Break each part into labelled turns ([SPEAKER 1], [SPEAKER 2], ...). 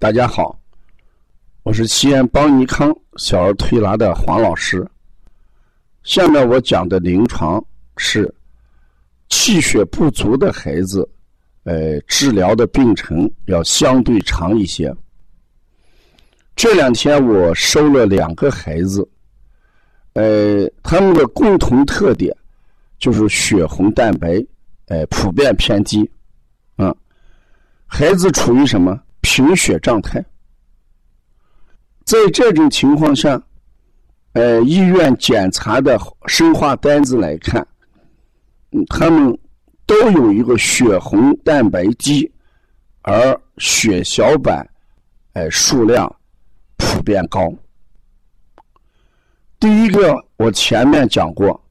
[SPEAKER 1] 大家好，我是西安邦尼康小儿推拿的黄老师。下面我讲的临床是气血不足的孩子，呃，治疗的病程要相对长一些。这两天我收了两个孩子，呃，他们的共同特点就是血红蛋白，呃，普遍偏低，嗯，孩子处于什么？贫血状态，在这种情况下，呃，医院检查的生化单子来看，他们都有一个血红蛋白低，而血小板，哎，数量普遍高。第一个，我前面讲过，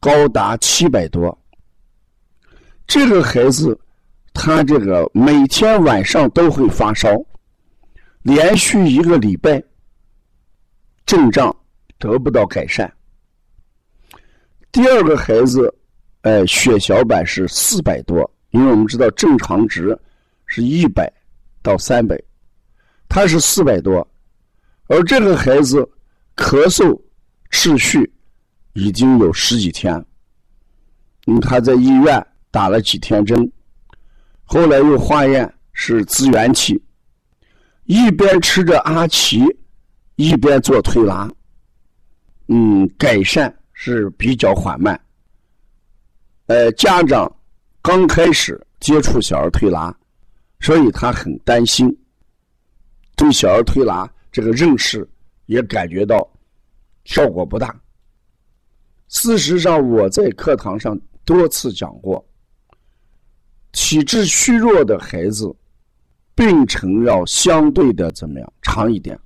[SPEAKER 1] 高达七百多，这个孩子。他这个每天晚上都会发烧，连续一个礼拜，症状得不到改善。第二个孩子，哎，血小板是四百多，因为我们知道正常值是一百到三百，他是四百多，而这个孩子咳嗽持续已经有十几天，嗯，他在医院打了几天针。后来又化验是支原体，一边吃着阿奇，一边做推拿，嗯，改善是比较缓慢。呃，家长刚开始接触小儿推拿，所以他很担心，对小儿推拿这个认识也感觉到效果不大。事实上，我在课堂上多次讲过。体质虚弱的孩子，病程要相对的怎么样长一点？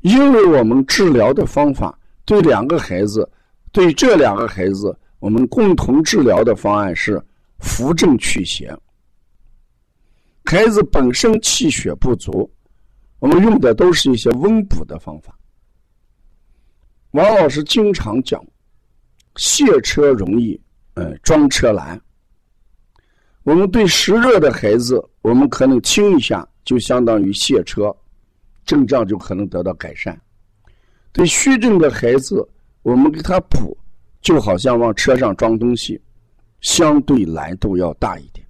[SPEAKER 1] 因为我们治疗的方法对两个孩子，对这两个孩子，我们共同治疗的方案是扶正祛邪。孩子本身气血不足，我们用的都是一些温补的方法。王老师经常讲，卸车容易，嗯，装车难。我们对湿热的孩子，我们可能清一下就相当于卸车，症状就可能得到改善；对虚症的孩子，我们给他补，就好像往车上装东西，相对难度要大一点。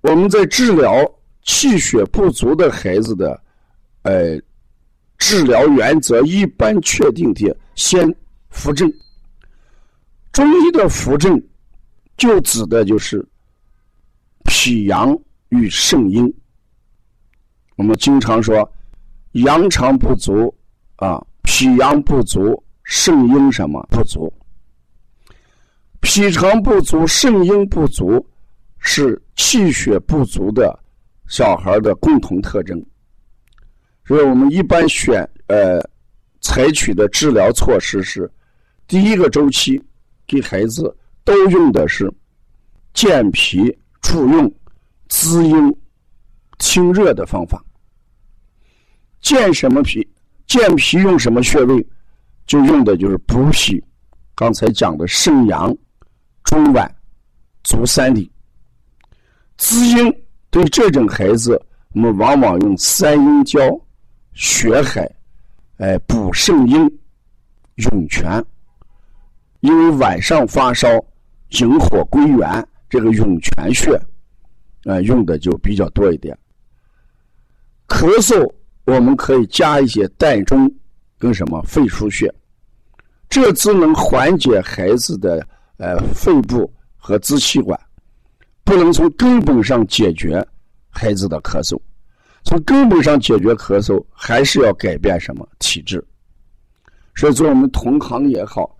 [SPEAKER 1] 我们在治疗气血不足的孩子的，呃，治疗原则一般确定的，先扶正。中医的扶正。就指的就是脾阳与肾阴。我们经常说阳常不足啊，脾阳不足，肾阴什么不足？脾肠不足，肾阴不足，是气血不足的小孩的共同特征。所以我们一般选呃采取的治疗措施是第一个周期给孩子。都用的是健脾助用、滋阴清热的方法。健什么脾？健脾用什么穴位？就用的就是补脾。刚才讲的肾阳、中脘、足三里。滋阴对这种孩子，我们往往用三阴交、血海，哎，补肾阴、涌泉。因为晚上发烧。引火归元，这个涌泉穴，啊，用的就比较多一点。咳嗽，我们可以加一些膻中跟什么肺腧穴，这只能缓解孩子的呃肺部和支气管，不能从根本上解决孩子的咳嗽。从根本上解决咳嗽，还是要改变什么体质。所以，做我们同行也好，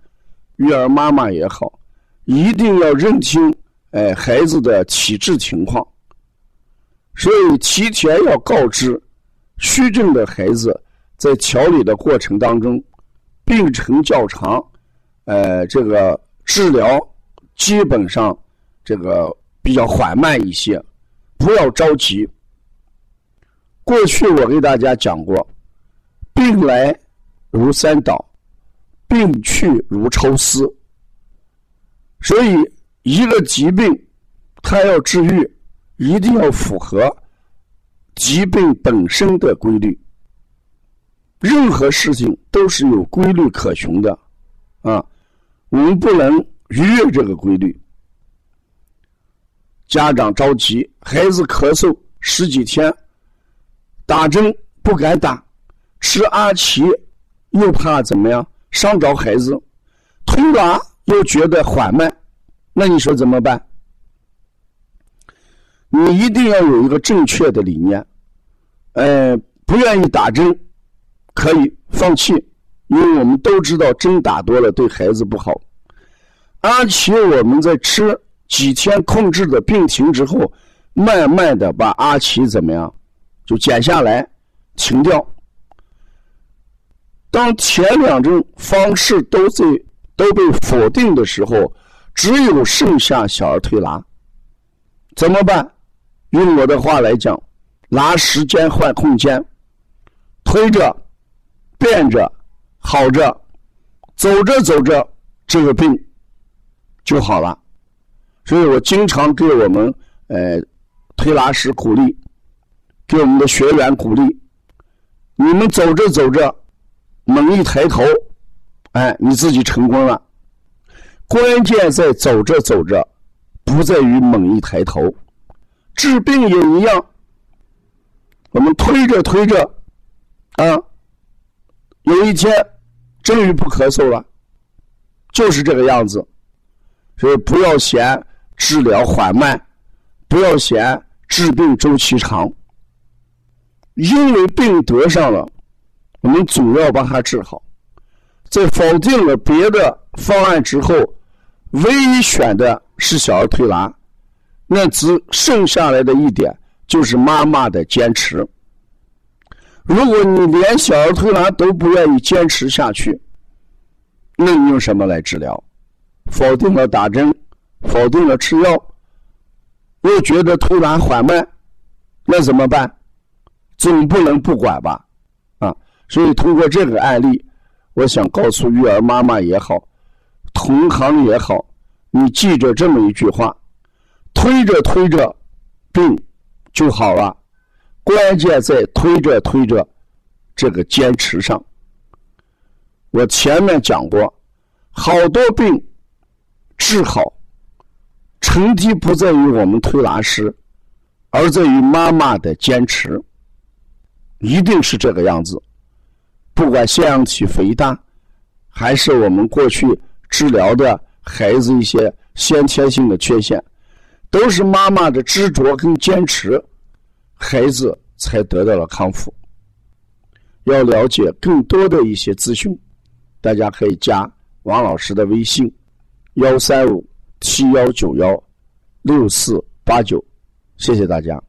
[SPEAKER 1] 育儿妈妈也好。一定要认清，哎，孩子的体质情况，所以提前要告知虚症的孩子，在调理的过程当中，病程较长，呃，这个治疗基本上这个比较缓慢一些，不要着急。过去我给大家讲过，病来如山倒，病去如抽丝。所以，一个疾病，它要治愈，一定要符合疾病本身的规律。任何事情都是有规律可循的，啊，我们不能逾越这个规律。家长着急，孩子咳嗽十几天，打针不敢打，吃阿奇又怕怎么样伤着孩子，推拿又觉得缓慢，那你说怎么办？你一定要有一个正确的理念，呃，不愿意打针。可以放弃，因为我们都知道针打多了对孩子不好。阿奇，我们在吃几天控制的病情之后，慢慢的把阿奇怎么样，就减下来，停掉。当前两种方式都在都被否定的时候，只有剩下小儿推拿。怎么办？用我的话来讲，拿时间换空间，推着。变着，好着，走着走着，这个病就好了。所以我经常给我们呃推拿师鼓励，给我们的学员鼓励：你们走着走着，猛一抬头，哎，你自己成功了。关键在走着走着，不在于猛一抬头。治病也一样，我们推着推着，啊。有一天，终于不咳嗽了，就是这个样子。所以不要嫌治疗缓慢，不要嫌治病周期长。因为病得上了，我们总要把它治好。在否定了别的方案之后，唯一选的是小儿推拿，那只剩下来的一点就是妈妈的坚持。如果你连小儿推拿都不愿意坚持下去，那你用什么来治疗？否定了打针，否定了吃药，又觉得推拿缓慢，那怎么办？总不能不管吧？啊！所以通过这个案例，我想告诉育儿妈妈也好，同行也好，你记着这么一句话：推着推着，病就好了。关键在推着推着，这个坚持上。我前面讲过，好多病治好，成绩不在于我们推拿师，而在于妈妈的坚持。一定是这个样子。不管腺样体肥大，还是我们过去治疗的孩子一些先天性的缺陷，都是妈妈的执着跟坚持。孩子才得到了康复。要了解更多的一些资讯，大家可以加王老师的微信：幺三五七幺九幺六四八九。谢谢大家。